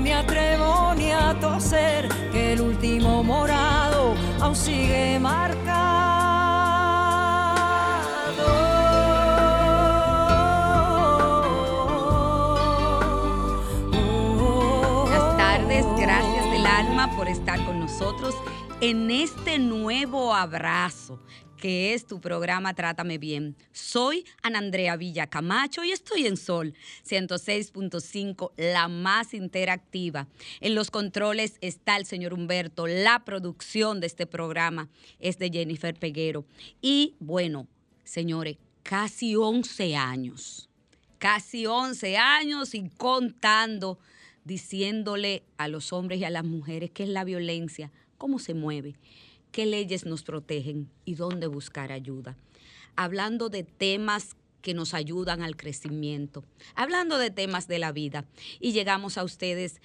me atrevo ni a toser que el último morado aún sigue marcado. Buenas tardes, gracias del alma por estar con nosotros en este nuevo abrazo que es tu programa Trátame Bien. Soy Ana Andrea Villa Camacho y estoy en Sol 106.5, la más interactiva. En los controles está el señor Humberto. La producción de este programa es de Jennifer Peguero. Y bueno, señores, casi 11 años. Casi 11 años y contando, diciéndole a los hombres y a las mujeres qué es la violencia, cómo se mueve qué leyes nos protegen y dónde buscar ayuda. Hablando de temas que nos ayudan al crecimiento, hablando de temas de la vida. Y llegamos a ustedes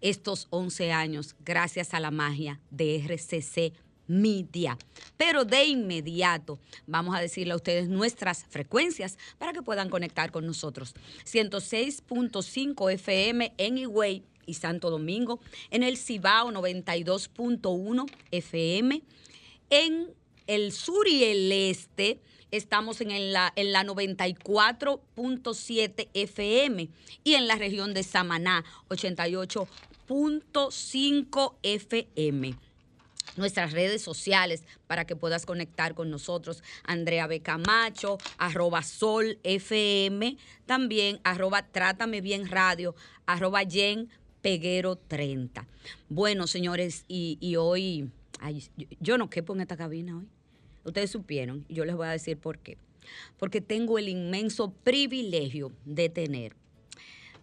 estos 11 años gracias a la magia de RCC Media. Pero de inmediato vamos a decirle a ustedes nuestras frecuencias para que puedan conectar con nosotros. 106.5 FM en Higüey y Santo Domingo, en el Cibao 92.1 FM, en el sur y el este estamos en la, en la 94.7 FM y en la región de Samaná 88.5 FM nuestras redes sociales para que puedas conectar con nosotros. Andrea Becamacho, arroba Sol FM, también arroba Trátame Bien Radio, arroba Jen Peguero 30. Bueno, señores, y, hoy, yo, no quepo en esta cabina hoy. Ustedes supieron, y yo les voy a decir por qué. Porque tengo el inmenso privilegio de tener,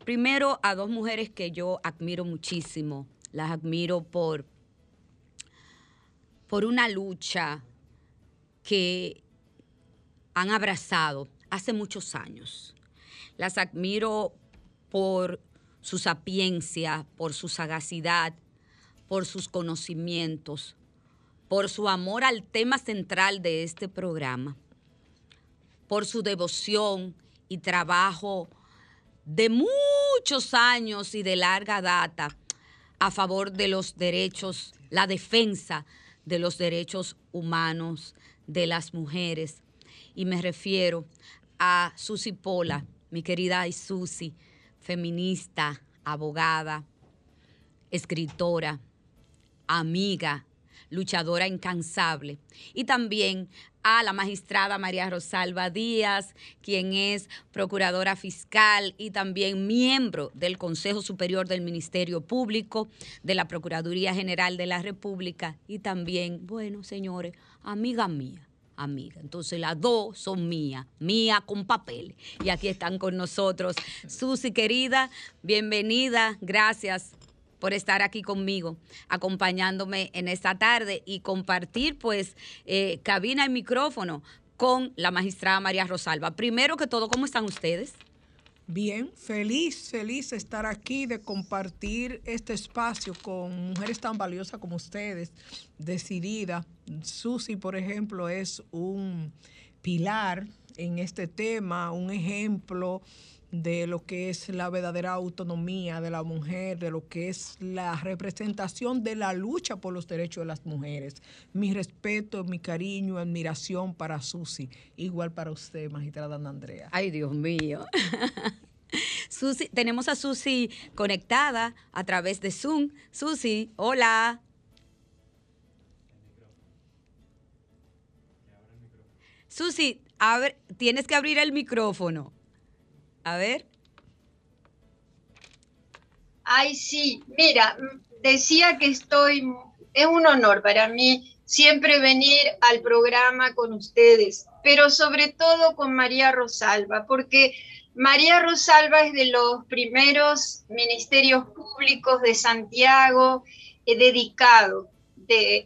primero, a dos mujeres que yo admiro muchísimo. Las admiro por, por una lucha que han abrazado hace muchos años. Las admiro por su sapiencia, por su sagacidad, por sus conocimientos, por su amor al tema central de este programa, por su devoción y trabajo de muchos años y de larga data a favor de los derechos, la defensa de los derechos humanos de las mujeres. Y me refiero a Susi Pola, mi querida Susi, feminista, abogada, escritora, amiga, luchadora incansable. Y también a la magistrada María Rosalba Díaz, quien es procuradora fiscal y también miembro del Consejo Superior del Ministerio Público, de la Procuraduría General de la República y también, bueno, señores, amiga mía amiga. Entonces las dos son mías, mía con papel. Y aquí están con nosotros. Susi, querida, bienvenida. Gracias por estar aquí conmigo, acompañándome en esta tarde y compartir pues eh, cabina y micrófono con la magistrada María Rosalba. Primero que todo, ¿cómo están ustedes? Bien, feliz, feliz de estar aquí, de compartir este espacio con mujeres tan valiosas como ustedes, decidida. Susi, por ejemplo, es un pilar en este tema, un ejemplo de lo que es la verdadera autonomía de la mujer, de lo que es la representación de la lucha por los derechos de las mujeres. Mi respeto, mi cariño, admiración para Susi, igual para usted, magistrada Ana Andrea. Ay, Dios mío. Susi, tenemos a Susi conectada a través de Zoom. Susi, hola. Susi, ver, tienes que abrir el micrófono. A ver. Ay, sí, mira, decía que estoy, es un honor para mí siempre venir al programa con ustedes, pero sobre todo con María Rosalba, porque María Rosalba es de los primeros ministerios públicos de Santiago eh, dedicado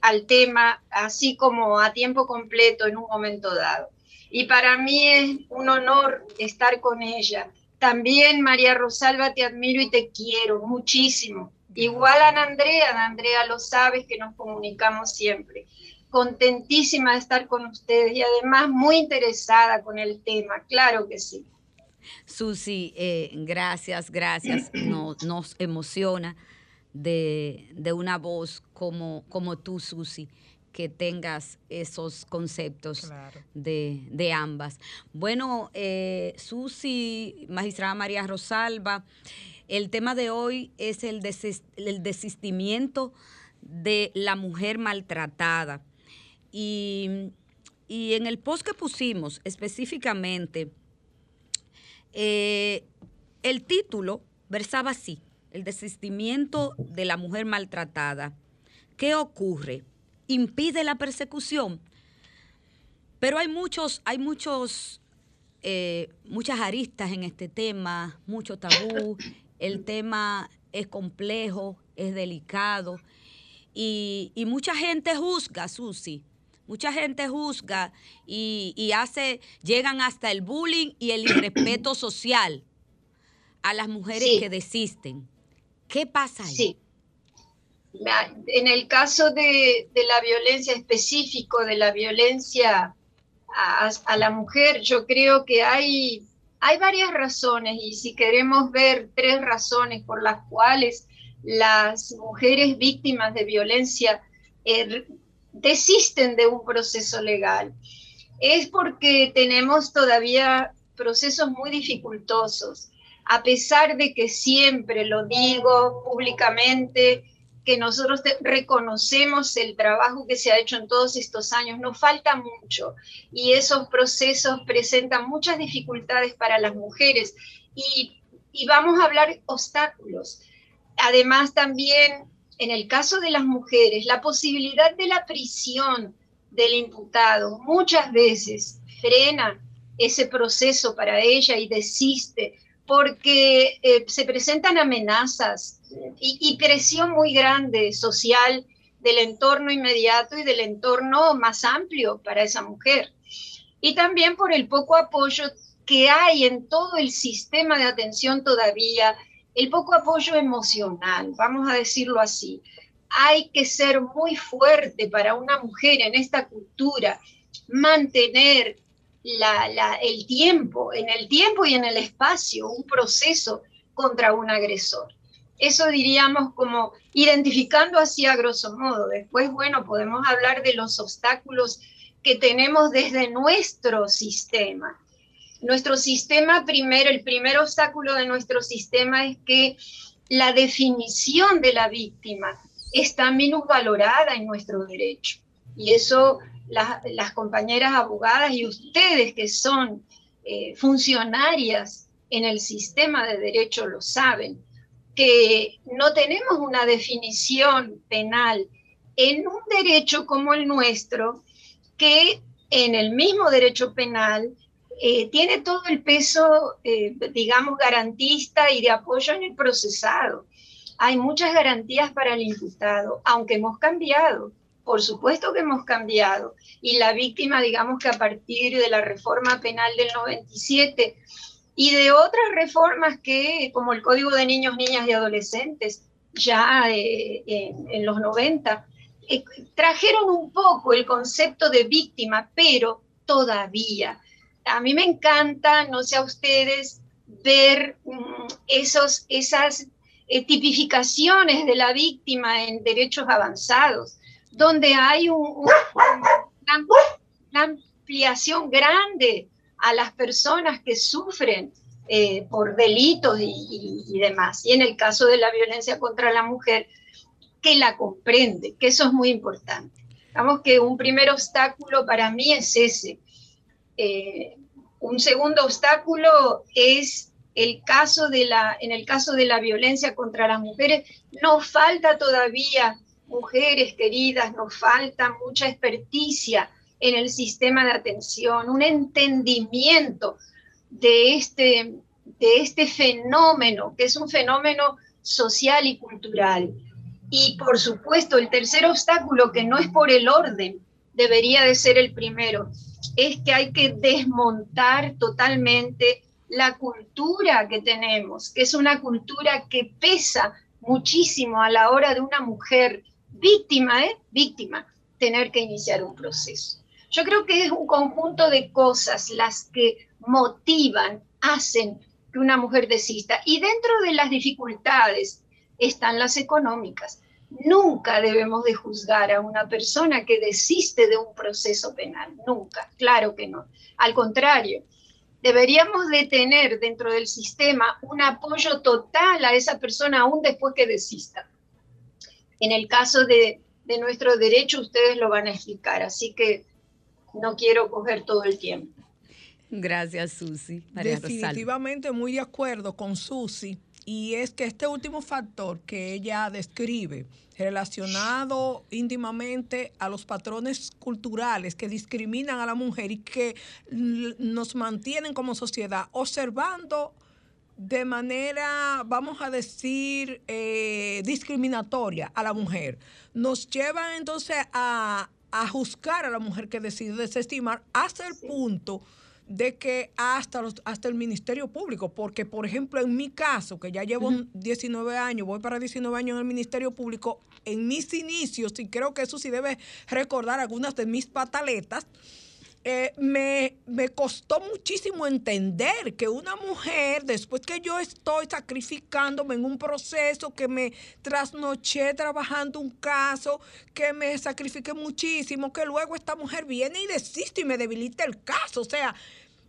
al tema, así como a tiempo completo en un momento dado. Y para mí es un honor estar con ella. También, María Rosalba, te admiro y te quiero muchísimo. Igual a Andrea, Andrea lo sabes que nos comunicamos siempre. Contentísima de estar con ustedes y además muy interesada con el tema, claro que sí. Susi, eh, gracias, gracias. Nos, nos emociona de, una voz como, como tú, Susi, que tengas esos conceptos de, ambas. Bueno, eh, Susi, magistrada María Rosalba, el tema de hoy es el, el desistimiento de la mujer maltratada. Y, en el post que pusimos específicamente, eh, el título versaba así, el desistimiento de la mujer maltratada. ¿Qué ocurre? ¿Impide la persecución? Pero hay muchos, hay muchos, eh, muchas aristas en este tema, mucho tabú. El tema es complejo, es delicado. Y, mucha gente juzga, Susi. Mucha gente juzga y, hace, llegan hasta el bullying y el irrespeto social a las mujeres que desisten. ¿Qué pasa ahí? Sí. En el caso de, la violencia específico, de la violencia a, la mujer, yo creo que hay, hay varias razones y si queremos ver tres razones por las cuales las mujeres víctimas de violencia eh, desisten de un proceso legal, es porque tenemos todavía procesos muy dificultosos. A pesar de que siempre lo digo públicamente, que nosotros reconocemos el trabajo que se ha hecho en todos estos años, nos falta mucho y esos procesos presentan muchas dificultades para las mujeres y, y vamos a hablar obstáculos. Además también en el caso de las mujeres, la posibilidad de la prisión del imputado muchas veces frena ese proceso para ella y desiste porque eh, se presentan amenazas y, presión muy grande social del entorno inmediato y del entorno más amplio para esa mujer. Y también por el poco apoyo que hay en todo el sistema de atención todavía, el poco apoyo emocional, vamos a decirlo así. Hay que ser muy fuerte para una mujer en esta cultura, mantener el tiempo, en el tiempo y en el espacio, un proceso contra un agresor. Eso diríamos como identificando así a grosso modo. Después, bueno, podemos hablar de los obstáculos que tenemos desde nuestro sistema. Nuestro sistema, primero, el primer obstáculo de nuestro sistema es que la definición de la víctima está valorada en nuestro derecho. Y eso las, compañeras abogadas y ustedes que son eh, funcionarias en el sistema de derecho lo saben, que no tenemos una definición penal en un derecho como el nuestro, que en el mismo derecho penal eh, tiene todo el peso, eh, digamos, garantista y de apoyo en el procesado. Hay muchas garantías para el imputado, aunque hemos cambiado. Por supuesto que hemos cambiado. Y la víctima, digamos que a partir de la reforma penal del 97 y de otras reformas que, como el Código de Niños, Niñas y Adolescentes, ya eh, en, los 90, eh, trajeron un poco el concepto de víctima, pero todavía. A mí me encanta, no sé a ustedes, ver mm, esos, esas eh, tipificaciones de la víctima en derechos avanzados donde hay una, ampliación grande a las personas que sufren eh, por delitos y, demás. Y en el caso de la violencia contra la mujer, que la comprende, que eso es muy importante. Digamos que un primer obstáculo para mí es ese. Eh, un segundo obstáculo es el caso de la, en el caso de la violencia contra las mujeres, nos falta todavía, mujeres queridas, nos falta mucha experticia en el sistema de atención, un entendimiento de este, de este fenómeno, que es un fenómeno social y cultural. Y por supuesto, el tercer obstáculo, que no es por el orden, debería de ser el primero, es que hay que desmontar totalmente la cultura que tenemos, que es una cultura que pesa muchísimo a la hora de una mujer víctima, ¿eh? Víctima, tener que iniciar un proceso. Yo creo que es un conjunto de cosas las que motivan, hacen que una mujer desista. Y dentro de las dificultades están las económicas. Nunca debemos de juzgar a una persona que desiste de un proceso penal, nunca, claro que no. Al contrario, deberíamos de tener dentro del sistema un apoyo total a esa persona aún después que desista. En el caso de, de nuestro derecho, ustedes lo van a explicar, así que no quiero coger todo el tiempo. Gracias, Susi. Definitivamente muy de acuerdo con Susi. Y es que este último factor que ella describe, relacionado íntimamente a los patrones culturales que discriminan a la mujer y que nos mantienen como sociedad observando de manera, vamos a decir, eh, discriminatoria a la mujer, nos lleva entonces a, a juzgar a la mujer que decide desestimar hasta el punto de que hasta, los, hasta el Ministerio Público, porque por ejemplo en mi caso, que ya llevo 19 años, voy para 19 años en el Ministerio Público, en mis inicios, y creo que eso sí debe recordar algunas de mis pataletas, eh, me, me, costó muchísimo entender que una mujer, después que yo estoy sacrificándome en un proceso, que me trasnoché trabajando un caso, que me sacrifique muchísimo, que luego esta mujer viene y desiste y me debilita el caso. O sea,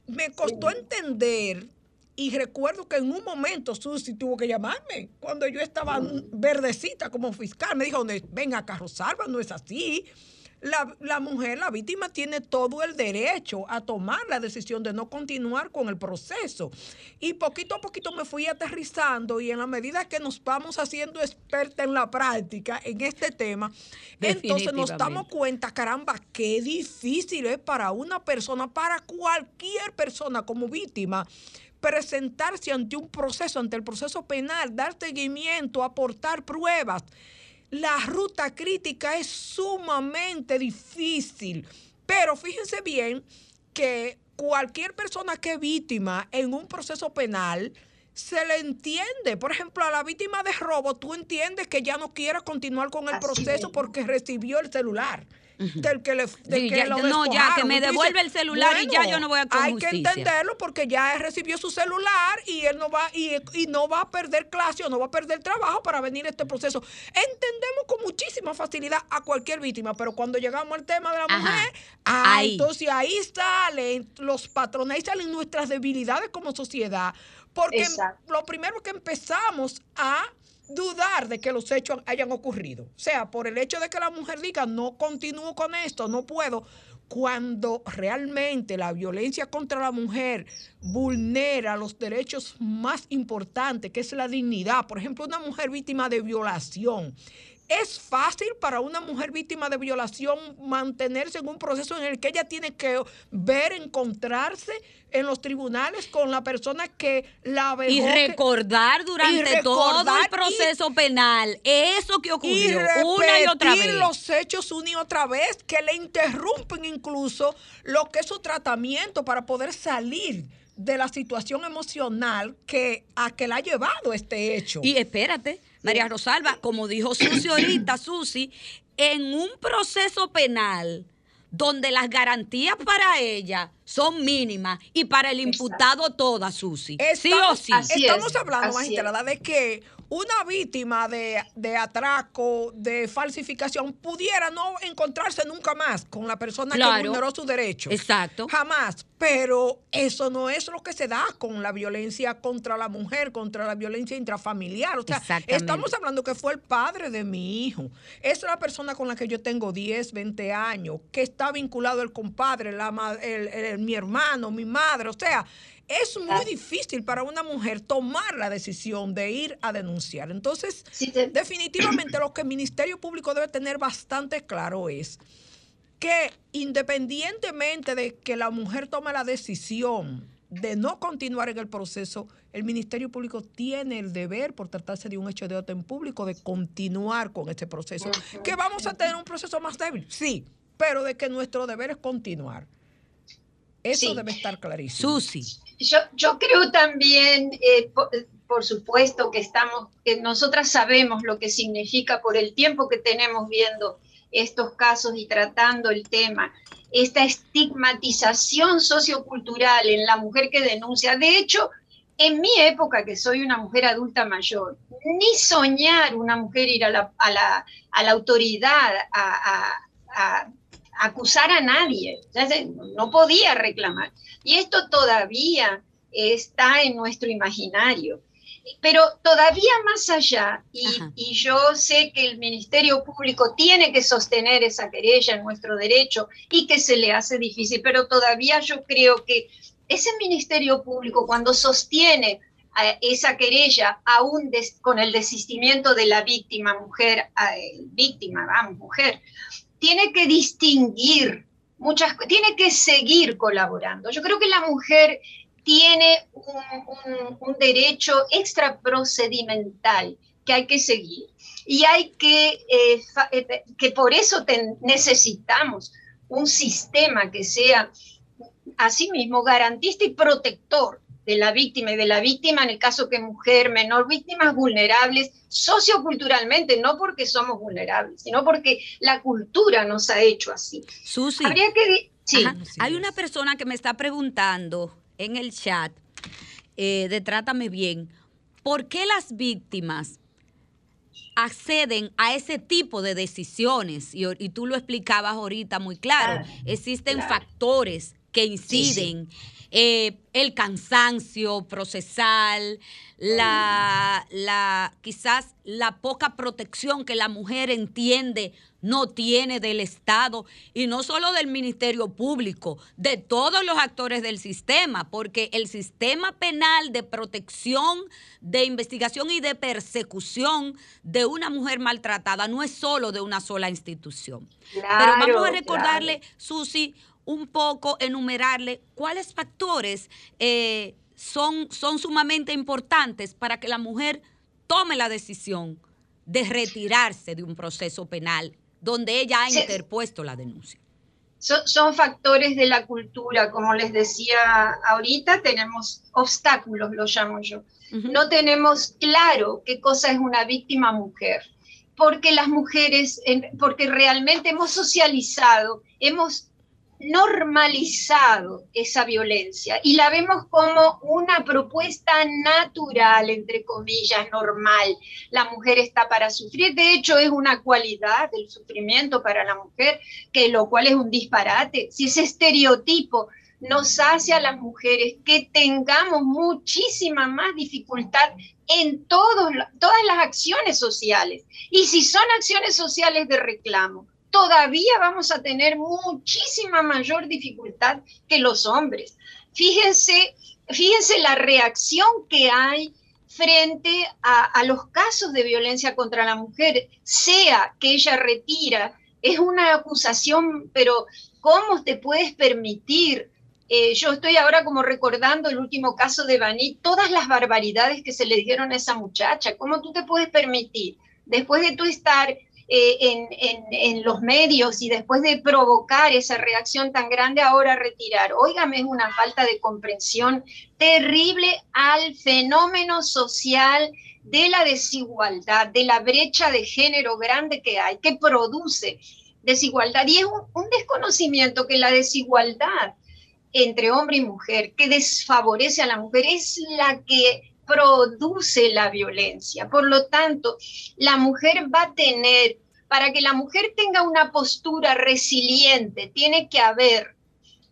me costó entender y recuerdo que en un momento Susi tuvo que llamarme cuando yo estaba verdecita como fiscal. Me dijo, venga, Carlos Salva, no es así la, mujer, la víctima, tiene todo el derecho a tomar la decisión de no continuar con el proceso. Y poquito a poquito me fui aterrizando y en la medida que nos vamos haciendo experta en la práctica en este tema, entonces nos damos cuenta, caramba, qué difícil es para una persona, para cualquier persona como víctima presentarse ante un proceso, ante el proceso penal, dar seguimiento, aportar pruebas la ruta crítica es sumamente difícil. Pero fíjense bien que cualquier persona que es víctima en un proceso penal, se le entiende. Por ejemplo, a la víctima de robo, tú entiendes que ya no quiere continuar con el proceso porque recibió el celular del que le No, ya, que me devuelve el celular y ya yo no voy a Hay que entenderlo porque ya recibió su celular y él no va y, no va a perder clase o no va a perder trabajo para venir a este proceso. Entendemos con muchísima facilidad a cualquier víctima, pero cuando llegamos al tema de la mujer, ah, entonces ahí salen los patrones, ahí salen nuestras debilidades como sociedad. Porque lo primero que empezamos a dudar de que los hechos hayan ocurrido. O sea, por el hecho de que la mujer diga, no continúo con esto, no puedo, cuando realmente la violencia contra la mujer vulnera los derechos más importantes, que es la dignidad. Por ejemplo, una mujer víctima de violación es fácil para una mujer víctima de violación mantenerse en un proceso en el que ella tiene que ver, encontrarse en los tribunales con la persona que la ve Y recordar durante todo el proceso penal eso que ocurrió una y otra vez. los hechos una y otra vez que le interrumpen incluso lo que es su tratamiento para poder salir de la situación emocional que a que la ha llevado este hecho. Y espérate, María Rosalba, como dijo Susi ahorita, Susi, en un proceso penal donde las garantías para ella son mínimas y para el imputado todas, Susi. sí o sí. Estamos hablando, magistrada, de que una víctima de, de, atraco, de falsificación, pudiera no encontrarse nunca más con la persona que vulneró su derecho. Exacto. Jamás. Pero eso no es lo que se da con la violencia contra la mujer, contra la violencia intrafamiliar. O sea, estamos hablando que fue el padre de mi hijo. Es la persona con la que yo tengo 10, 20 años, que está vinculado el compadre, la, mi hermano, mi madre. O sea, es muy ah. difícil para una mujer tomar la decisión de ir a denunciar. Entonces, definitivamente lo que el Ministerio Público debe tener bastante claro es que independientemente de que la mujer tome la decisión de no continuar en el proceso, el Ministerio Público tiene el deber, por tratarse de un hecho de orden público, de continuar con este proceso. ¿Que vamos a tener un proceso más débil? Sí, pero de que nuestro deber es continuar. Eso debe estar clarísimo. Susi. Yo, yo creo también, eh, por, supuesto, que estamos, que nosotras sabemos lo que significa por el tiempo que tenemos viendo estos casos y tratando el tema, esta estigmatización sociocultural en la mujer que denuncia. De hecho, en mi época, que soy una mujer adulta mayor, ni soñar una mujer ir a la, a la, a la autoridad a, a, acusar a nadie, no podía reclamar. Y esto todavía está en nuestro imaginario. Pero todavía más allá, y, yo sé que el Ministerio Público tiene que sostener esa querella en nuestro derecho y que se le hace difícil, pero todavía yo creo que ese Ministerio Público cuando sostiene esa querella, aún con el desistimiento de la víctima, mujer, víctima, vamos, mujer, tiene que distinguir muchas tiene que seguir colaborando. Yo creo que la mujer tiene un, derecho extra procedimental que hay que seguir. Y hay que, eh, eh, que por eso necesitamos un sistema que sea asimismo garantista y protector de la víctima y de la víctima en el caso que mujer, menor, víctimas vulnerables socioculturalmente, no porque somos vulnerables, sino porque la cultura nos ha hecho así. Susi, Habría que... Sí. Hay una persona que me está preguntando en el chat eh, de Trátame Bien, ¿por qué las víctimas acceden a ese tipo de decisiones? Y, tú lo explicabas ahorita muy claro. Existen factores que inciden. Eh, el cansancio procesal, la, la, quizás la poca protección que la mujer entiende no tiene del Estado y no solo del Ministerio Público, de todos los actores del sistema, porque el sistema penal de protección, de investigación y de persecución de una mujer maltratada no es solo de una sola institución. Pero vamos a recordarle, Susi, un poco enumerarle cuáles factores eh, son, son sumamente importantes para que la mujer tome la decisión de retirarse de un proceso penal donde ella ha interpuesto la denuncia. Son, factores de la cultura, como les decía ahorita, tenemos obstáculos, lo llamo yo. No tenemos claro qué cosa es una víctima mujer, porque las mujeres, porque realmente hemos socializado, hemos normalizado esa violencia y la vemos como una propuesta natural, entre comillas, normal. La mujer está para sufrir, de hecho es una cualidad del sufrimiento para la mujer, que lo cual es un disparate. Si ese estereotipo nos hace a las mujeres que tengamos muchísima más dificultad en todos, todas las acciones sociales. Y si son acciones sociales de reclamo, todavía vamos a tener muchísima mayor dificultad que los hombres. Fíjense, fíjense la reacción que hay frente a, los casos de violencia contra la mujer, sea que ella retira, es una acusación, pero ¿cómo te puedes permitir? Eh, yo estoy ahora como recordando el último caso de Bani, todas las barbaridades que se le dieron a esa muchacha, ¿cómo tú te puedes permitir? Después de tú estar eh, en, los medios y después de provocar esa reacción tan grande, ahora retirar. Óigame, es una falta de comprensión terrible al fenómeno social de la desigualdad, de la brecha de género grande que hay, que produce desigualdad. Y es un desconocimiento que la desigualdad entre hombre y mujer, que desfavorece a la mujer, es la que produce la violencia. Por lo tanto, la mujer va a tener, para que la mujer tenga una postura resiliente, tiene que haber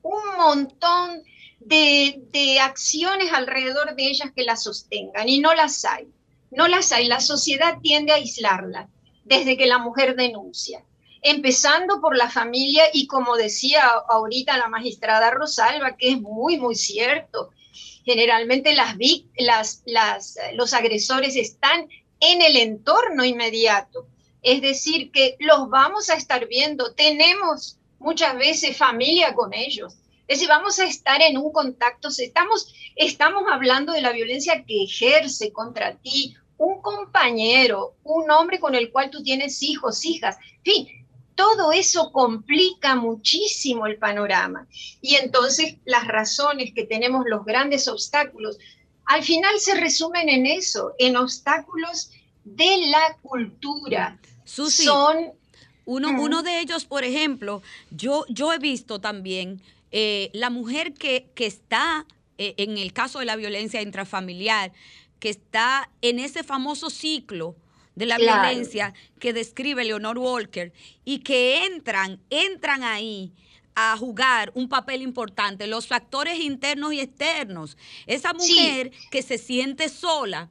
un montón de, de acciones alrededor de ellas que la sostengan y no las hay. No las hay. La sociedad tiende a aislarla desde que la mujer denuncia empezando por la familia y como decía ahorita la magistrada Rosalba, que es muy, muy cierto, generalmente las, las, las, los agresores están en el entorno inmediato, es decir, que los vamos a estar viendo, tenemos muchas veces familia con ellos, es decir, vamos a estar en un contacto, estamos, estamos hablando de la violencia que ejerce contra ti un compañero, un hombre con el cual tú tienes hijos, hijas, en fin, todo eso complica muchísimo el panorama. Y entonces las razones que tenemos los grandes obstáculos, al final se resumen en eso, en obstáculos de la cultura. Son uno, uno, de ellos, por ejemplo, yo, yo he visto también eh, la mujer que, que está, eh, en el caso de la violencia intrafamiliar, que está en ese famoso ciclo de la violencia que describe Leonor Walker y que entran, entran ahí a jugar un papel importante, los factores internos y externos. Esa mujer que se siente sola,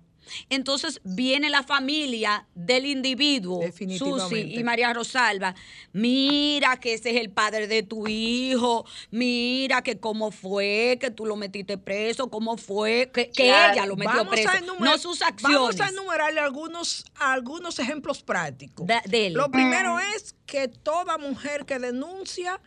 entonces viene la familia del individuo, Susi y María Rosalba. Mira que ese es el padre de tu hijo. Mira que cómo fue que tú lo metiste preso, cómo fue que, ella lo metió preso, no sus acciones. Vamos a enumerarle algunos, algunos ejemplos prácticos. Lo primero es que toda mujer que denuncia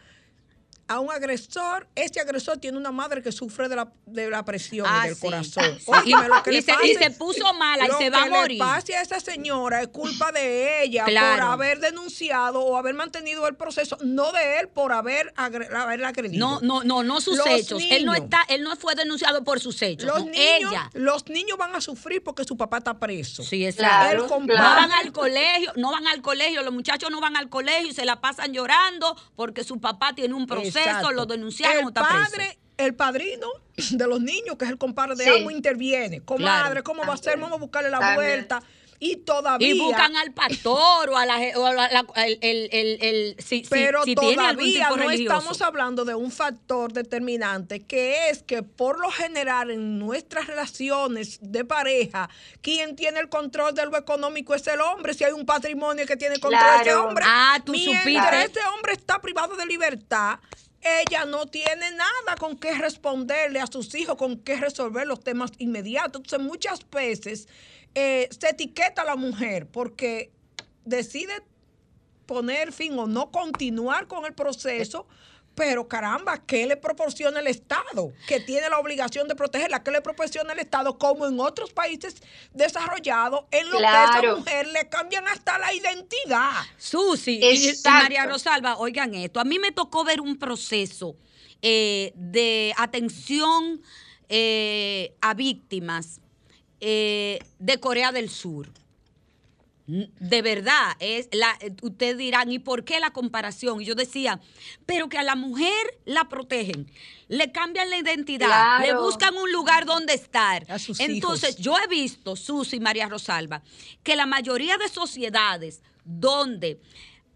a un agresor, ese agresor tiene una madre que sufre de la, de la presión y ah, del corazón. lo que y, se, y, se, puso mala y se va a morir. Lo que pase a esa señora es culpa de ella por haber denunciado o haber mantenido el proceso, no de él por haber haberla agredido. No, no, no, no sus hechos. él no está, él no fue denunciado por sus hechos. Los niños, ella. Los niños van a sufrir porque su papá está preso. Sí, exacto. No van al colegio, no van al colegio, los muchachos no van al colegio y se la pasan llorando porque su papá tiene un proceso eso lo denunciaron. El padre, el padrino de los niños, que es el compadre de sí. interviene. Comadre, ¿cómo va a ser? Vamos a buscarle la vuelta y todavía. Y buscan al pastor o a la. el, el, el, si, pero si, todavía no estamos hablando de un factor determinante que es que por lo general en nuestras relaciones de pareja, quien tiene el control de lo económico es el hombre. Si hay un patrimonio que tiene control de ese hombre. Ah, tú Mientras supiste. ese hombre está privado de libertad, ella no tiene nada con qué responderle a sus hijos, con qué resolver los temas inmediatos. Entonces, muchas veces eh, se etiqueta a la mujer porque decide poner fin o no continuar con el proceso. Pero caramba, ¿qué le proporciona el Estado? Que tiene la obligación de protegerla. ¿Qué le proporciona el Estado? Como en otros países desarrollados, en lo que a esa mujer le cambian hasta la identidad. Susi y, María Rosalba, oigan esto. A mí me tocó ver un proceso eh, de atención eh, a víctimas eh, de Corea del Sur. De verdad, es la, ustedes dirán, ¿y por qué la comparación? Y yo decía, pero que a la mujer la protegen, le cambian la identidad, le buscan un lugar donde estar. Entonces, yo he visto, Susi María Rosalba, que la mayoría de sociedades donde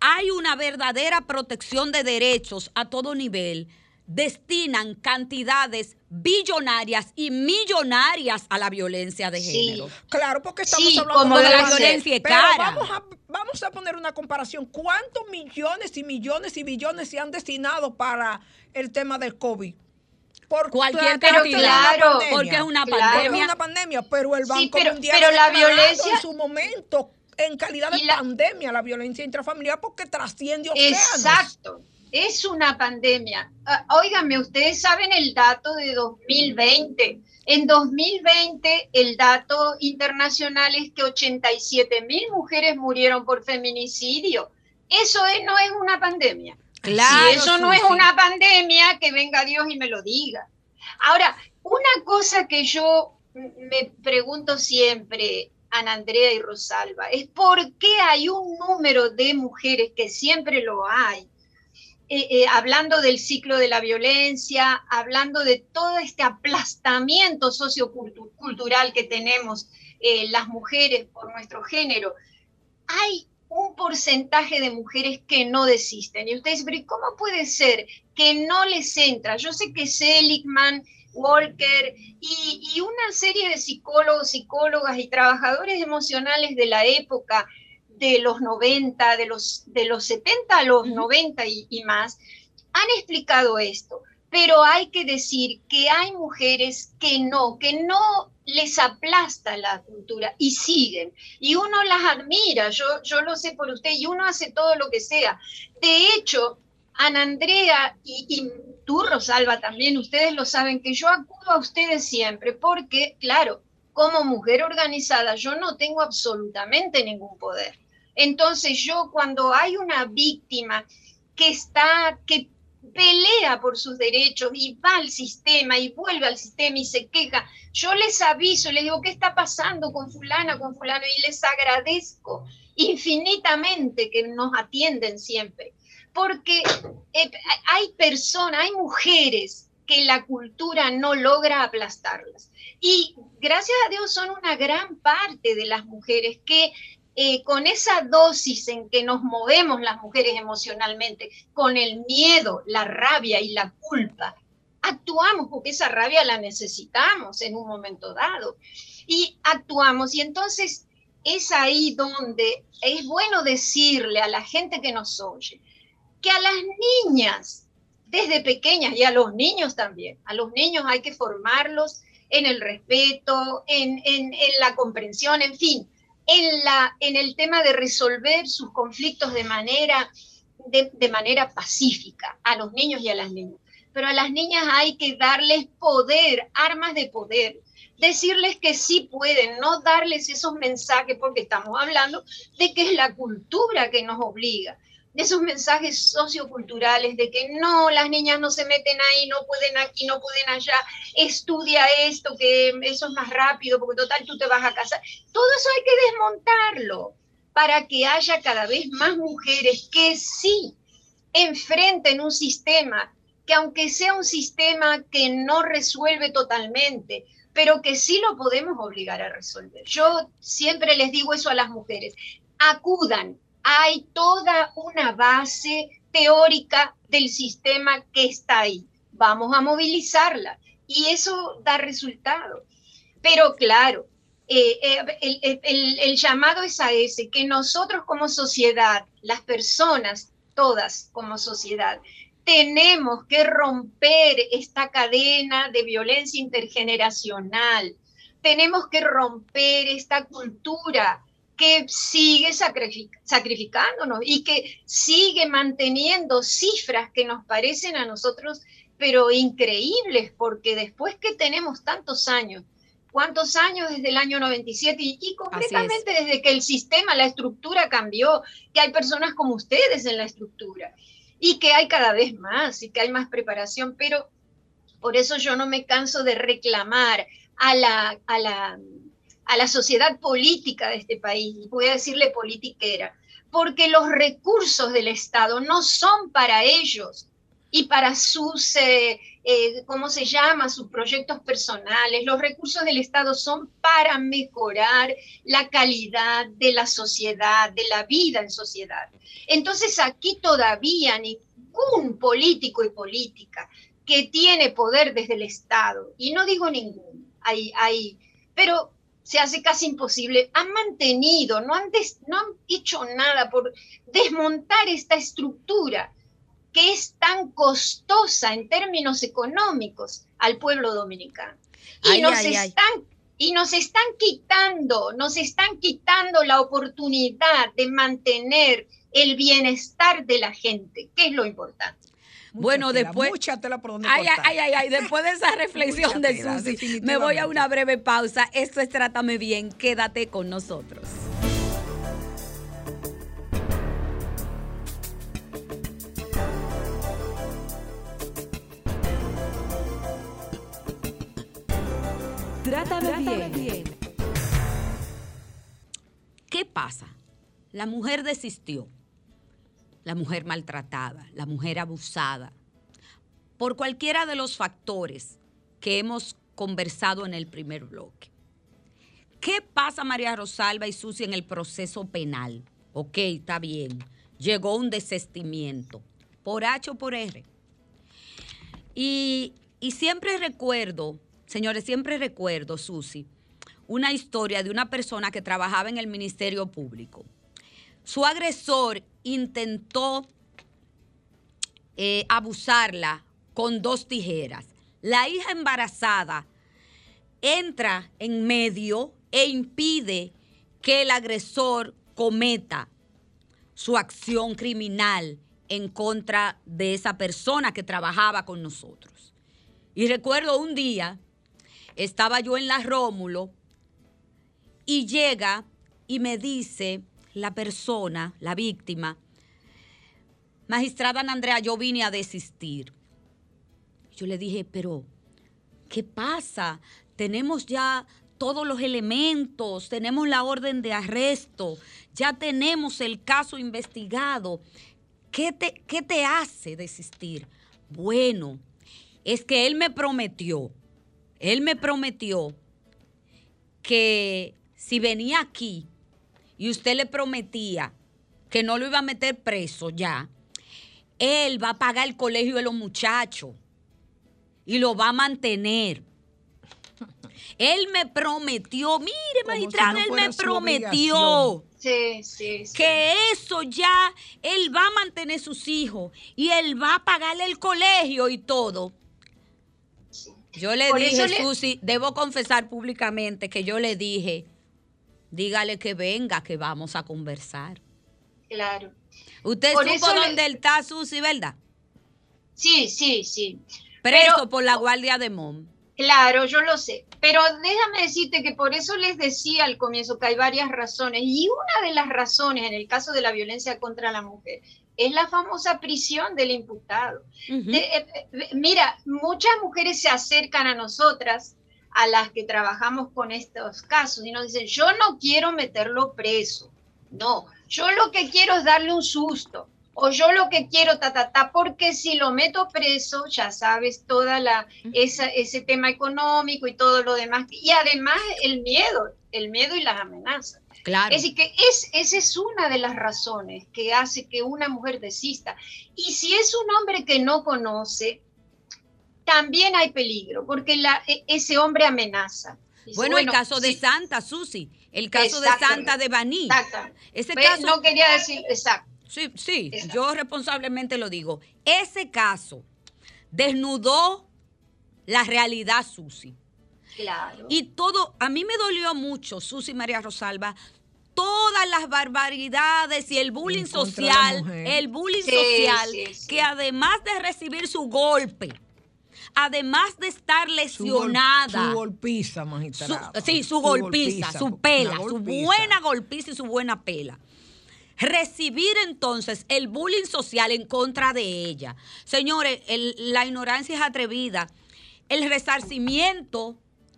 hay una verdadera protección de derechos a todo nivel, destinan cantidades billonarias y millonarias a la violencia de género. Claro, porque estamos hablando de la violencia cara. Vamos a, vamos a poner una comparación. ¿Cuántos millones y millones y billones se han destinado para el tema del COVID? Por cualquier cantidad, porque es una pandemia. Es una pandemia, pero el Banco pero, Mundial pero la violencia en su momento en calidad de pandemia la violencia intrafamiliar porque trasciende océanos. Exacto es una pandemia. Uh, ustedes saben el dato de 2020. En 2020 el dato internacional es que 87 mil mujeres murieron por feminicidio. Eso no es una pandemia. Claro, si eso no es una pandemia, que venga Dios y me lo diga. Ahora, una cosa que yo me pregunto siempre, Ana Andrea y Rosalba, es por qué hay un número de mujeres que siempre lo hay, eh, eh, hablando del ciclo de la violencia, hablando de todo este aplastamiento sociocultural que tenemos eh, las mujeres por nuestro género, hay un porcentaje de mujeres que no desisten. Y ustedes dicen, ¿cómo puede ser que no les entra? Yo sé que Seligman, Walker y una serie de psicólogos, psicólogas y trabajadores emocionales de la época de los 90, de los, de los 70 a los 90 y, y más, han explicado esto. Pero hay que decir que hay mujeres que no, que no les aplasta la cultura y siguen. Y uno las admira, yo, yo lo sé por usted, y uno hace todo lo que sea. De hecho, Ana Andrea y, y, tú, Rosalba, también, ustedes lo saben, que yo acudo a ustedes siempre, porque, claro, como mujer organizada, yo no tengo absolutamente ningún poder. Entonces yo cuando hay una víctima que está, que pelea por sus derechos y va al sistema y vuelve al sistema y se queja, yo les aviso, les digo, ¿qué está pasando con fulana, con fulano? Y les agradezco infinitamente que nos atienden siempre, porque eh, hay personas, hay mujeres que la cultura no logra aplastarlas. Y gracias a Dios son una gran parte de las mujeres que eh, con esa dosis en que nos movemos las mujeres emocionalmente, con el miedo, la rabia y la culpa, actuamos porque esa rabia la necesitamos en un momento dado. Y actuamos. Y entonces es ahí donde es bueno decirle a la gente que nos oye que a las niñas, desde pequeñas, y a los niños también, a los niños hay que formarlos en el respeto, en, la comprensión, en fin, en, la, en el tema de resolver sus conflictos de manera, de, de manera pacífica a los niños y a las niñas. Pero a las niñas hay que darles poder, armas de poder, decirles que sí pueden, no darles esos mensajes porque estamos hablando de que es la cultura que nos obliga de esos mensajes socioculturales de que no, las niñas no se meten ahí, no pueden aquí, no pueden allá, estudia esto, que eso es más rápido, porque total tú te vas a casar. Todo eso hay que desmontarlo para que haya cada vez más mujeres que sí enfrenten un sistema, que aunque sea un sistema que no resuelve totalmente, pero que sí lo podemos obligar a resolver. Yo siempre les digo eso a las mujeres, acudan, hay toda una base teórica del sistema que está ahí. Vamos a movilizarla y eso da resultado. Pero claro, eh, eh, el, el, llamado es a ese, que nosotros como sociedad, las personas, todas como sociedad, tenemos que romper esta cadena de violencia intergeneracional, tenemos que romper esta cultura que sigue sacrificándonos y que sigue manteniendo cifras que nos parecen a nosotros, pero increíbles, porque después que tenemos tantos años, ¿cuántos años desde el año 97? Y, y concretamente desde que el sistema, la estructura cambió, que hay personas como ustedes en la estructura y que hay cada vez más y que hay más preparación, pero por eso yo no me canso de reclamar a la, a la a la sociedad política de este país, y voy a decirle politiquera, porque los recursos del Estado no son para ellos y para sus, eh, eh, ¿cómo se llama?, sus proyectos personales. Los recursos del Estado son para mejorar la calidad de la sociedad, de la vida en sociedad. Entonces aquí todavía ningún político y política que tiene poder desde el Estado, y no digo ningún, hay, hay, pero se hace casi imposible, han mantenido, no han, no han hecho nada por desmontar esta estructura que es tan costosa en términos económicos al pueblo dominicano. Y, nos, están, y nos están quitando, nos están quitando la oportunidad de mantener el bienestar de la gente, que es lo importante bueno, después. ay, ay, ay, ay, después de esa reflexión de Susi, me voy a una breve pausa. Esto es Trátame Bien. Quédate con nosotros. Trátame, bien. bien. ¿Qué pasa? La mujer desistió la mujer maltratada, la mujer abusada, por cualquiera de los factores que hemos conversado en el primer bloque. ¿Qué pasa, María Rosalba y Susi, en el proceso penal? Ok, está bien. Llegó un desestimiento, por H o por R. Y, y siempre recuerdo, señores, siempre recuerdo, Susi, una historia de una persona que trabajaba en el Ministerio Público. Su agresor intentó eh, abusarla con dos tijeras. La hija embarazada entra en medio e impide que el agresor cometa su acción criminal en contra de esa persona que trabajaba con nosotros. Y recuerdo un día, estaba yo en la Rómulo y llega y me dice la persona, la víctima, magistrada Andrea, yo vine a desistir. Yo le dije, pero, ¿qué pasa? Tenemos ya todos los elementos, tenemos la orden de arresto, ya tenemos el caso investigado. ¿Qué te, qué te hace desistir? Bueno, es que él me prometió, él me prometió que si venía aquí y usted le prometía que no lo iba a meter preso ya, él va a pagar el colegio de los muchachos y lo va a mantener. Él me prometió, mire, magistrada, él me prometió que eso ya, él va a mantener sus hijos y él va a pagarle el colegio y todo. Yo le dije, Susi, debo confesar públicamente que yo le dije, dígale que venga, que vamos a conversar. Claro. Usted supo dónde está Susi, ¿verdad? Sí, sí, sí. Preso por la Guardia de Mon. Claro, yo lo sé. Pero déjame decirte que por eso les decía al comienzo que hay varias razones. Y una de las razones en el caso de la violencia contra la mujer es la famosa prisión del imputado. Eh, eh, mira, muchas mujeres se acercan a nosotras a las que trabajamos con estos casos y nos dicen, yo no quiero meterlo preso, no, yo lo que quiero es darle un susto, o yo lo que quiero, ta, ta, ta, porque si lo meto preso, ya sabes, toda la, esa, ese tema económico y todo lo demás, y además el miedo, el miedo y las amenazas. Claro. Es decir, que es, esa es una de las razones que hace que una mujer desista. Y si es un hombre que no conoce, también hay peligro, porque la, e, ese hombre amenaza. bueno, el caso de Santa, Susi, el caso de Santa de Baní. Exacto. Ese caso, no quería decir, exacto. Sí, sí, yo responsablemente lo digo. Ese caso desnudó la realidad, Susi. Claro. Y todo, a mí me dolió mucho, Susi María Rosalba, todas las barbaridades y el bullying social, el bullying social, que además de recibir su golpe, además de estar lesionada. Su, golpiza, magistrada. sí, su, golpiza, su pela, su buena golpiza y su buena pela. Recibir entonces el bullying social en contra de ella. Señores, la ignorancia es atrevida. El resarcimiento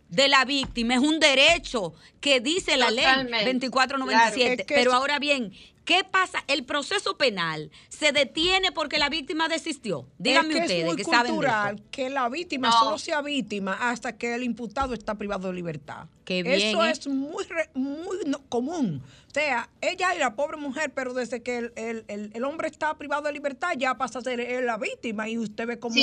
de la víctima es un derecho que dice la ley 2497. Pero ahora bien, ¿Qué pasa? El proceso penal se detiene porque la víctima desistió. Díganme ustedes es muy que cultural que la víctima solo sea víctima hasta que el imputado está privado de libertad. Eso ¿eh? es muy, muy común. O sea, ella es la pobre mujer, pero desde que el, hombre está privado de libertad ya pasa a ser la víctima y usted ve cómo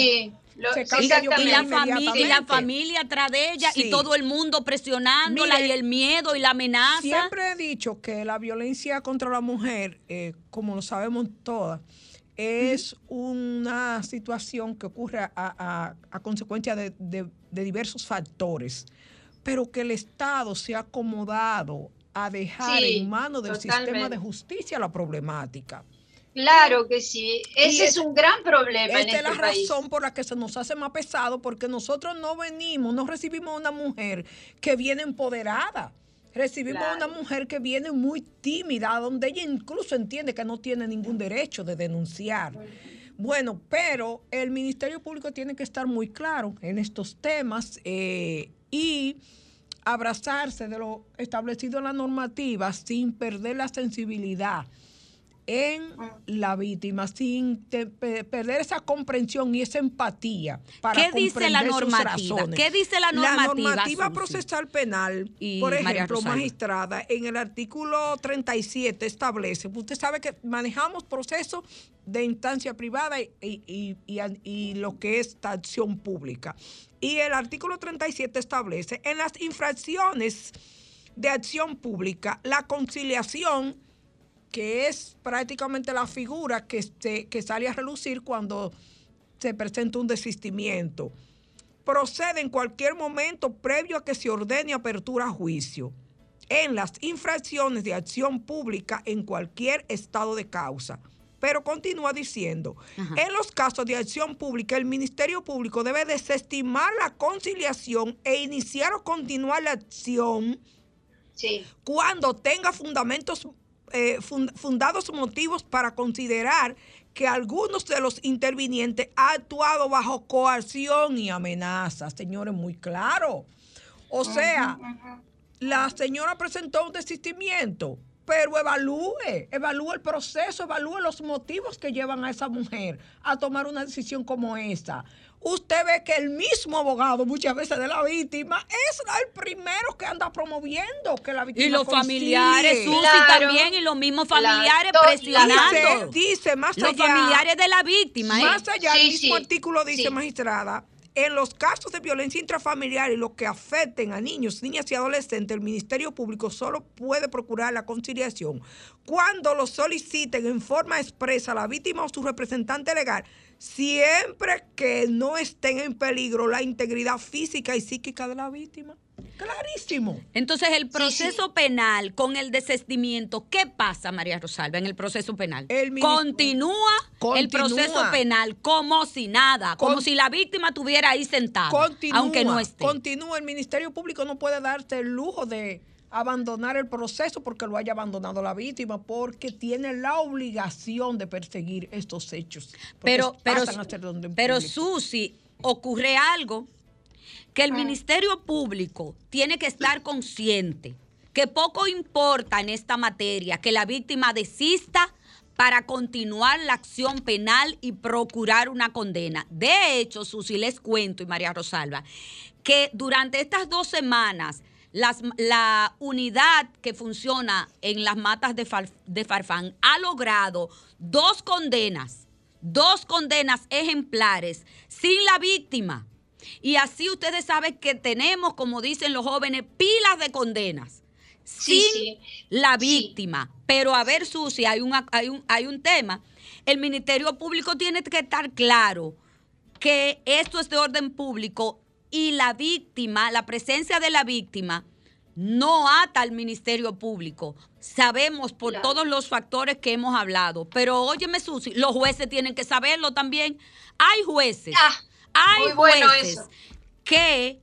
se cambia y, la familia, y la familia atrás de ella y todo el mundo presionándola y el miedo y la amenaza. Siempre he dicho que la violencia contra la mujer, eh, como lo sabemos todas, es una situación que ocurre a, consecuencia de, de diversos factores pero que el Estado se ha acomodado a dejar en manos del sistema de justicia la problemática. Claro que sí, ese es, un gran problema. Esta es la este razón por la que se nos hace más pesado, porque nosotros no venimos, no recibimos una mujer que viene empoderada. Recibimos una mujer que viene muy tímida, donde ella incluso entiende que no tiene ningún derecho de denunciar. Bueno, pero el Ministerio Público tiene que estar muy claro en estos temas. Eh, y abrazarse de lo establecido en la normativa sin perder la sensibilidad en la víctima sin perder esa comprensión y esa empatía para ¿Qué dice la normativa? ¿Qué dice la normativa? La normativa procesal penal, por ejemplo, magistrada, en el artículo 37 establece, usted sabe que manejamos procesos de instancia privada y, y lo que es acción pública. Y el artículo 37 establece en las infracciones de acción pública la conciliación que es prácticamente la figura que, que sale a relucir cuando se presenta un desistimiento. Procede en cualquier momento previo a que se ordene apertura a juicio en las infracciones de acción pública en cualquier estado de causa. Pero continúa diciendo, en los casos de acción pública, el Ministerio Público debe desestimar la conciliación e iniciar o continuar la acción cuando tenga fundamentos eh, fundados motivos para considerar que algunos de los intervinientes han actuado bajo coerción y amenaza. Señores, muy claro. O sea, la señora presentó un desistimiento, pero evalúe, evalúe el proceso, evalúe los motivos que llevan a esa mujer a tomar una decisión como esta usted ve que el mismo abogado muchas veces de la víctima es el primero que anda promoviendo que la víctima y los familiares Susi también y los mismos familiares presionando. dice, más los familiares de la víctima ¿eh? más allá el mismo artículo dice magistrada en los casos de violencia intrafamiliar y los que afecten a niños, niñas y adolescentes, el Ministerio Público solo puede procurar la conciliación cuando lo soliciten en forma expresa la víctima o su representante legal siempre que no estén en peligro la integridad física y psíquica de la víctima. Clarísimo. Entonces, el proceso penal con el desestimiento, ¿qué pasa, María Rosalba, en el proceso penal? continúa, el proceso penal como si nada, como si la víctima estuviera ahí sentada, aunque no esté. Continúa, el Ministerio Público no puede darse el lujo de abandonar el proceso porque lo haya abandonado la víctima, porque tiene la obligación de perseguir estos hechos. Pero, pero, pero Susi, ocurre algo que el Ministerio Público tiene que estar consciente que poco importa en esta materia que la víctima desista para continuar la acción penal y procurar una condena. De hecho, Susi, les cuento, y María Rosalba, que durante estas dos semanas la unidad que funciona en las matas de, de Farfán ha logrado dos condenas, dos condenas ejemplares sin la víctima. Y así ustedes saben que tenemos, como dicen los jóvenes, pilas de condenas sin la víctima. Pero a ver, Susi, hay, hay, un, hay un tema. El Ministerio Público tiene que estar claro que esto es de orden público y la víctima, la presencia de la víctima, no ata al Ministerio Público. Sabemos por todos los factores que hemos hablado, pero óyeme, Susi, los jueces tienen que saberlo también. Hay jueces, ah, hay jueces que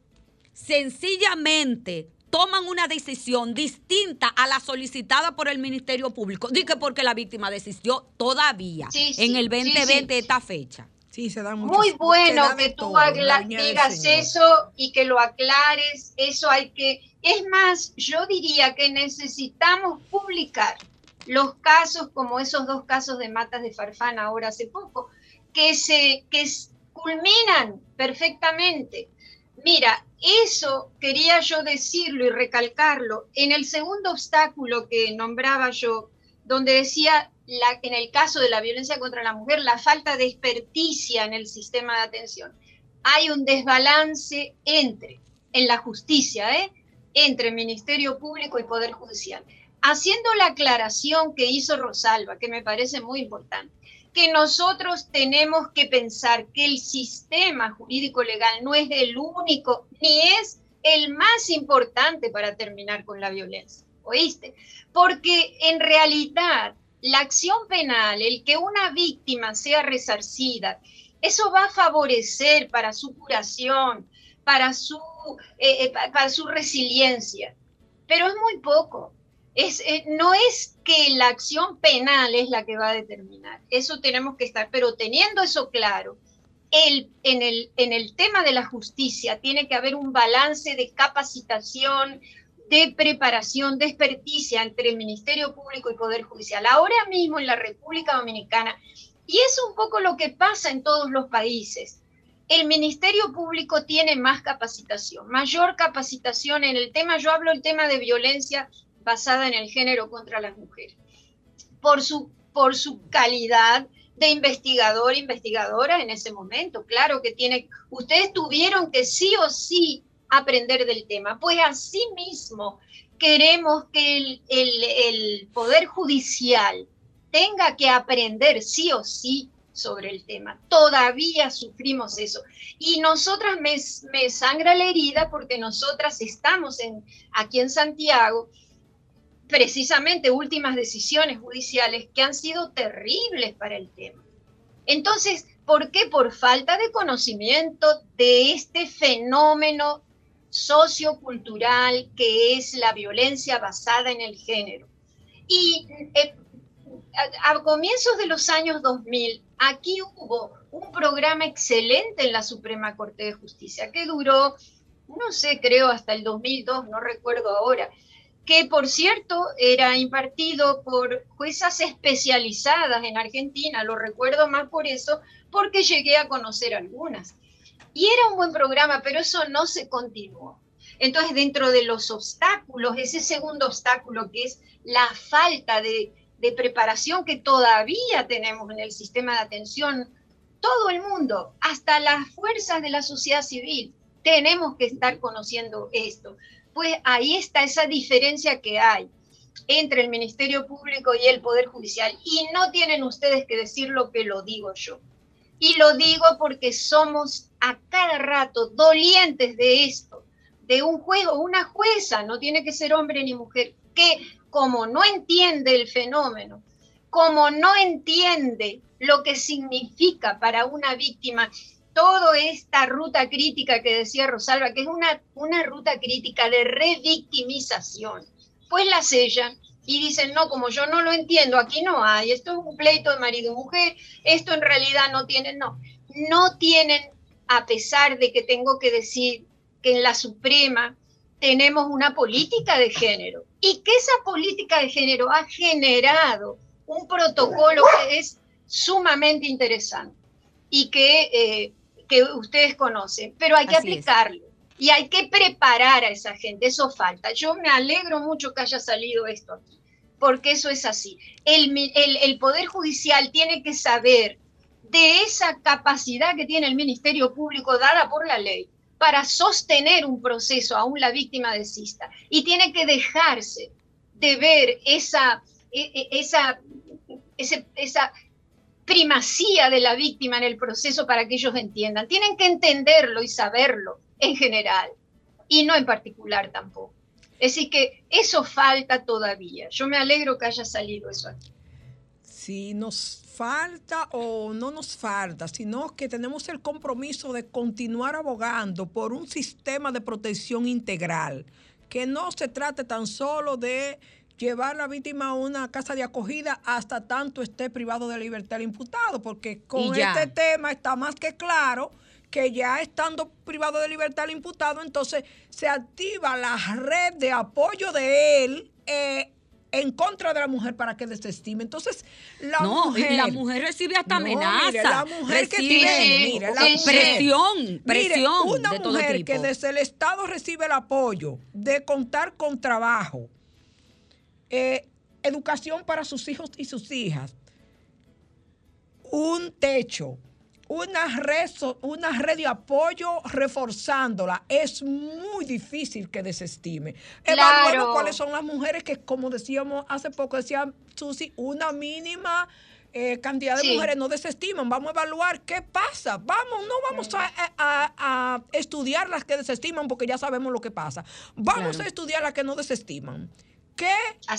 sencillamente toman una decisión distinta a la solicitada por el Ministerio Público. Dije porque la víctima desistió todavía en el 2020 de esta fecha. Sí, se da Muy bueno que tú digas eso y que lo aclares. Eso hay que. Es más, yo diría que necesitamos publicar los casos, como esos dos casos de matas de Farfán ahora hace poco, que se que culminan perfectamente. Mira, eso quería yo decirlo y recalcarlo. En el segundo obstáculo que nombraba yo, donde decía en el caso de la violencia contra la mujer, la falta de experticia en el sistema de atención. Hay un desbalance entre, en la justicia, ¿eh? entre Ministerio Público y Poder Judicial. Haciendo la aclaración que hizo Rosalba, que me parece muy importante, que nosotros tenemos que pensar que el sistema jurídico legal no es el único ni es el más importante para terminar con la violencia. ¿Oíste? Porque en realidad la acción penal, el que una víctima sea resarcida, eso va a favorecer para su curación, para su, eh, eh, para su resiliencia, pero es muy poco. Eh, no es que la acción penal es la que va a determinar, eso tenemos que estar, pero teniendo eso claro, el, en, el, en el tema de la justicia tiene que haber un balance de capacitación, de preparación, de experticia entre el Ministerio Público y Poder Judicial. Ahora mismo en la República Dominicana, y es un poco lo que pasa en todos los países, el Ministerio Público tiene más capacitación, mayor capacitación en el tema, yo hablo el tema de violencia basada en el género contra las mujeres, por su, por su calidad de investigador, investigadora en ese momento. Claro que tiene, ustedes tuvieron que sí o sí aprender del tema, pues así mismo queremos que el, el Poder Judicial tenga que aprender sí o sí sobre el tema. Todavía sufrimos eso. Y nosotras me, me, sangra la herida porque nosotras estamos en, aquí en Santiago, precisamente últimas decisiones judiciales que han sido terribles para el tema. Entonces, ¿por qué? Por falta de conocimiento de este fenómeno sociocultural que es la violencia basada en el género. Y eh, a, comienzos de los años 2000, aquí hubo un programa excelente en la Suprema Corte de Justicia que duró, no sé, creo hasta el 2002, no recuerdo ahora, que por cierto era impartido por juezas especializadas en Argentina, lo recuerdo más por eso, porque llegué a conocer algunas. Y era un buen programa, pero eso no se continuó. Entonces, dentro de los obstáculos, ese segundo obstáculo que es la falta de, preparación que todavía tenemos en el sistema de atención, todo el mundo, hasta las fuerzas de la sociedad civil, tenemos que estar conociendo esto. Pues ahí está esa diferencia que hay entre el Ministerio Público y el Poder Judicial. Y no tienen ustedes que decir lo que lo digo yo. Y lo digo porque somos a cada rato dolientes de esto, de un juego, una jueza, no tiene que ser hombre ni mujer, que como no entiende el fenómeno, como no entiende lo que significa para una víctima toda esta ruta crítica que decía Rosalba, que es una, una ruta crítica de revictimización, pues la sellan y dicen, no, como yo no lo entiendo, aquí no hay, esto es un pleito de marido y mujer, esto en realidad no tienen, no, no tienen, a pesar de que tengo que decir que en la Suprema tenemos una política de género y que esa política de género ha generado un protocolo que es sumamente interesante y que, eh, que ustedes conocen, pero hay que aplicarlo y hay que preparar a esa gente, eso falta. Yo me alegro mucho que haya salido esto aquí, porque eso es así. El, el, el Poder Judicial tiene que saber de esa capacidad que tiene el Ministerio Público dada por la ley para sostener un proceso, aún la víctima desista. Y tiene que dejarse de ver esa, e, e, esa, esa primacía de la víctima en el proceso para que ellos entiendan. Tienen que entenderlo y saberlo en general y no en particular tampoco. Es decir, que eso falta todavía. Yo me alegro que haya salido eso aquí. Si nos falta o no nos falta, sino que tenemos el compromiso de continuar abogando por un sistema de protección integral, que no se trate tan solo de llevar a la víctima a una casa de acogida hasta tanto esté privado de libertad el imputado, porque con este tema está más que claro que ya estando privado de libertad el imputado, entonces se activa la red de apoyo de él eh, en contra de la mujer para que desestime. Entonces, la mujer. La mujer recibe hasta amenaza. la mujer que tiene. la presión, presión. una mujer que desde el Estado recibe el apoyo de contar con trabajo, eh, educación para sus hijos y sus hijas, un techo, una red, una red de apoyo reforzándola, es muy difícil que desestime. Evaluemos cuáles son las mujeres que, como decíamos hace poco, decía Susi, una mínima eh, cantidad de mujeres no desestiman. Vamos a evaluar qué pasa. Vamos, no vamos a, estudiar las que desestiman porque ya sabemos lo que pasa. Vamos a estudiar las que no desestiman. ¿Qué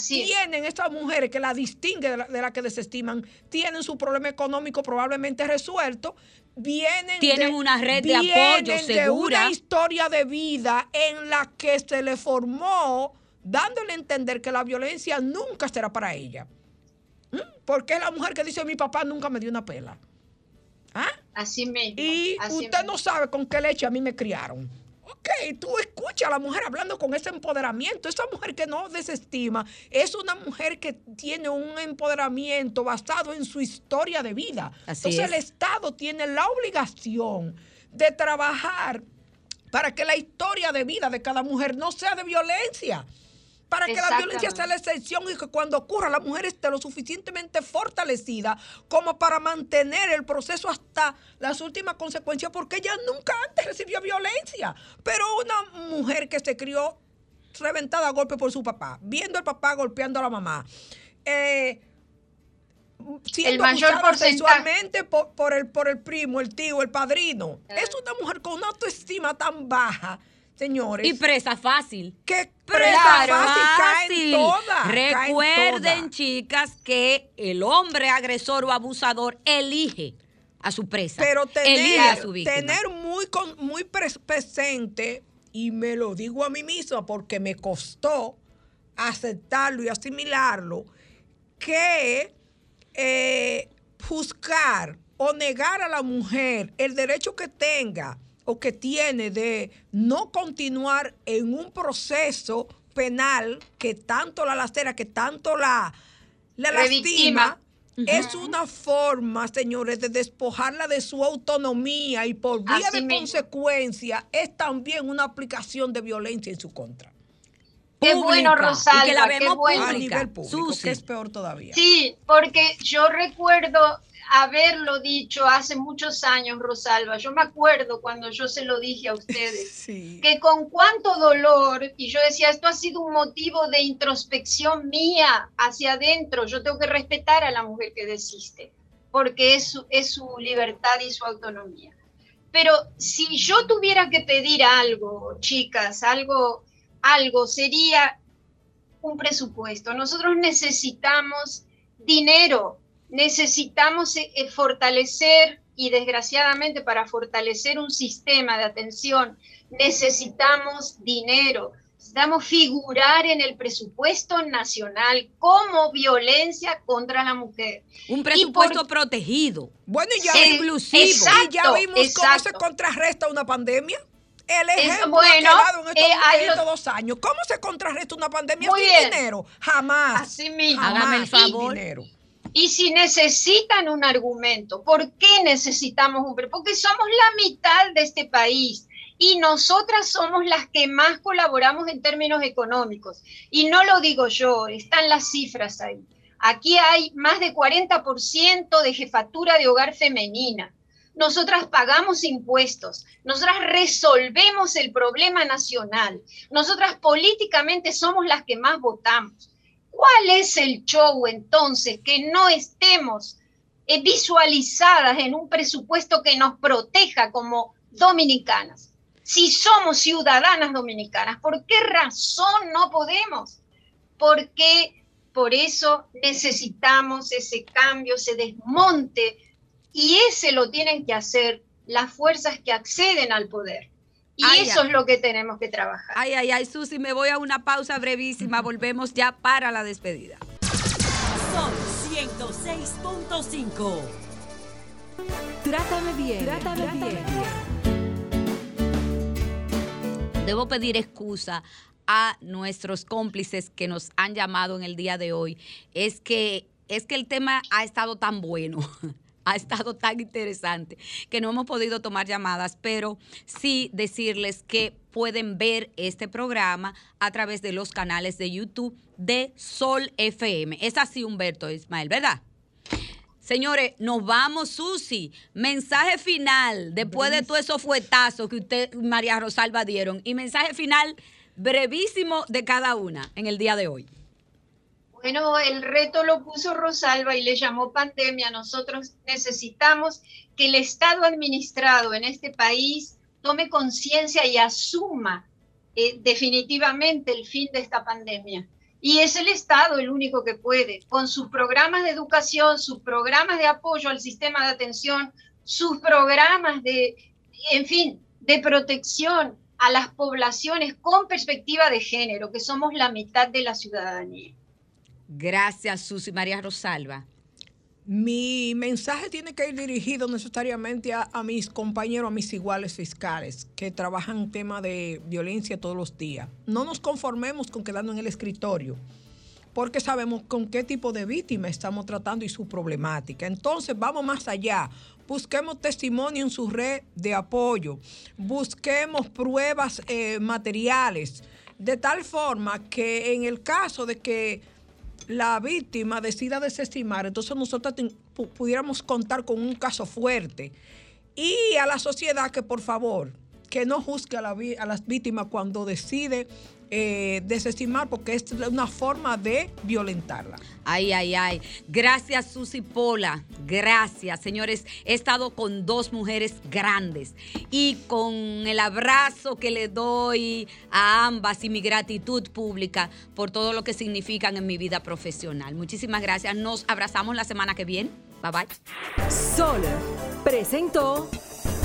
tienen estas mujeres que la distinguen de la, que desestiman? Tienen su problema económico probablemente resuelto. Vienen tienen una red de apoyo segura. de una historia de vida en la que se le formó dándole a entender que la violencia nunca será para ella. ¿Mm? Porque es la mujer que dice mi papá nunca me dio una pela. ¿Ah? Así mismo. Y usted no sabe con qué leche a mí me criaron. Ok, tú escuchas a la mujer hablando con ese empoderamiento. Esa mujer que no desestima es una mujer que tiene un empoderamiento basado en su historia de vida. Entonces el Estado tiene la obligación de trabajar para que la historia de vida de cada mujer no sea de violencia para que la violencia sea la excepción y que cuando ocurra la mujer esté lo suficientemente fortalecida como para mantener el proceso hasta las últimas consecuencias, porque ella nunca antes recibió violencia. Pero una mujer que se crió reventada a golpe por su papá, viendo al papá golpeando a la mamá, eh, siendo el mayor sexualmente por, el, por el primo, el tío, el padrino. Es una mujer con una autoestima tan baja señores. Y presa fácil. Que presa fácil, Caen todas, Recuerden, chicas, que el hombre agresor o abusador elige a su presa. Pero tener, tener muy, muy presente, y me lo digo a mí misma porque me costó aceptarlo y asimilarlo, que eh, juzgar o negar a la mujer el derecho que tenga o que tiene de no continuar en un proceso penal que tanto la lacera, que tanto la, la lastima, es una forma, señores, de despojarla de su autonomía y por vía de consecuencia es también una aplicación de violencia en su contra. Qué bueno, Rosalba, que la vemos A nivel público, que es peor todavía. Sí, porque yo recuerdo haberlo dicho hace muchos años, Rosalba. Yo me acuerdo cuando yo se lo dije a ustedes, que con cuánto dolor, y yo decía, esto ha sido un motivo de introspección mía hacia adentro, yo tengo que respetar a la mujer que desiste, porque es su, es su libertad y su autonomía. Pero si yo tuviera que pedir algo, chicas, algo, algo, sería un presupuesto. Nosotros necesitamos dinero necesitamos eh, eh, fortalecer y desgraciadamente para fortalecer un sistema de atención necesitamos dinero, necesitamos figurar en el presupuesto nacional como violencia contra la mujer. Un presupuesto protegido. Bueno, y ya, inclusivo. y ya vimos cómo se contrarresta una pandemia. El ejemplo bueno, ha en estos, dos años. ¿Cómo se contrarresta una pandemia sin dinero? Jamás. Así mismo. Hágame el favor. Y si necesitan un argumento, ¿por qué necesitamos un Porque somos la mitad de este país y nosotras somos las que más colaboramos en términos económicos. Y no lo digo yo, están las cifras ahí. Aquí hay más de 40% de jefatura de hogar femenina. Nosotras pagamos impuestos, nosotras resolvemos el problema nacional, nosotras políticamente somos las que más votamos. ¿Cuál es el show entonces que no estemos eh, visualizadas en un presupuesto que nos proteja como dominicanas? Si somos ciudadanas dominicanas, ¿por qué razón no podemos? Porque por eso necesitamos ese cambio, ese desmonte, y ese lo tienen que hacer las fuerzas que acceden al poder. Y eso es lo que tenemos que trabajar. Ay, ay, ay, Susi, me voy a una pausa brevísima. Volvemos ya para la despedida. Son 106.5. Trátame bien. Trátame, bien. Debo pedir excusa a nuestros cómplices que nos han llamado en el día de hoy. Es que es que el tema ha estado tan bueno ha estado tan interesante que no hemos podido tomar llamadas, pero sí decirles que pueden ver este programa a través de los canales de YouTube de Sol FM. Es así, Humberto Ismael, ¿verdad? Señores, nos vamos, Susi. Mensaje final, después de todo esos fuetazos que usted, María Rosalba, dieron. Y mensaje final brevísimo de cada una en el día de hoy. Bueno, el reto lo puso Rosalba y le llamó pandemia. Nosotros necesitamos que el Estado administrado en este país tome conciencia y asuma eh, definitivamente el fin de esta pandemia. Y es el Estado el único que puede, con sus programas de educación, sus programas de apoyo al sistema de atención, sus programas de, en fin, de protección a las poblaciones con perspectiva de género, que somos la mitad de la ciudadanía. Gracias, Susi María Rosalba. Mi mensaje tiene que ir dirigido necesariamente a, mis compañeros, a mis iguales fiscales que trabajan tema de violencia todos los días. No nos conformemos con quedarnos en el escritorio porque sabemos con qué tipo de víctima estamos tratando y su problemática. Entonces, vamos más allá. Busquemos testimonio en su red de apoyo, busquemos pruebas eh, materiales, de tal forma que en el caso de que la víctima decida desestimar, entonces nosotros pudiéramos contar con un caso fuerte. Y a la sociedad que por favor, que no juzgue a, la las víctimas cuando decide eh, desestimar, porque es una forma de violentarla. Ay, ay, ay. Gracias, Susi Pola. Gracias, señores. He estado con dos mujeres grandes y con el abrazo que le doy a ambas y mi gratitud pública por todo lo que significan en mi vida profesional. Muchísimas gracias. Nos abrazamos la semana que viene. Bye bye. Sol presentó